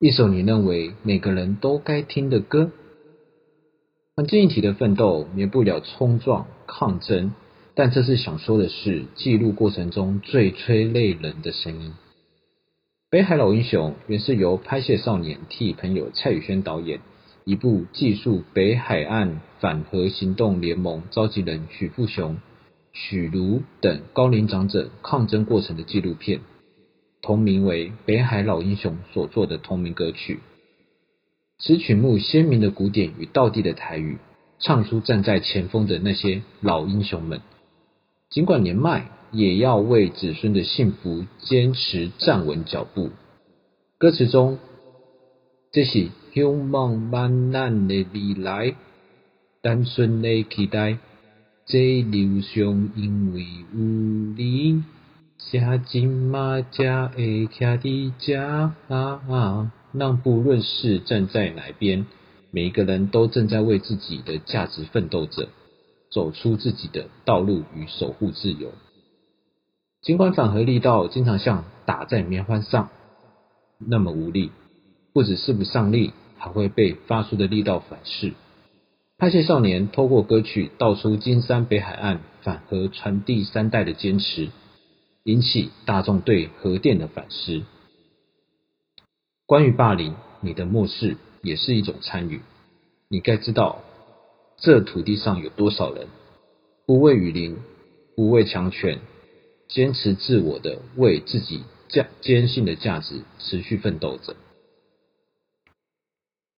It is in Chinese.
一首你认为每个人都该听的歌。环境一体的奋斗免不了冲撞抗争，但这次想说的是记录过程中最催泪人的声音。北海老英雄原是由拍摄少年替朋友蔡宇轩导演，一部记述北海岸反核行动联盟召集人许富雄、许如等高龄长者抗争过程的纪录片。同名为《北海老英雄》所作的同名歌曲，此曲目鲜明的古典与道地的台语，唱出站在前锋的那些老英雄们，尽管年迈，也要为子孙的幸福坚持站稳脚步。歌词中，这是向往万难的未来，单纯的期待，这流上因为有你。家金马家会徛伫家，让不论是站在哪边，每一个人都正在为自己的价值奋斗着，走出自己的道路与守护自由。尽管反核力道经常像打在棉花上那么无力，不止使不上力，还会被发出的力道反噬。拍戏少年透过歌曲道出金山北海岸反核传递三代的坚持。引起大众对核电的反思。关于霸凌，你的漠视也是一种参与。你该知道，这土地上有多少人不畏雨林，不畏强权，坚持自我的为自己价坚信的价值持续奋斗着。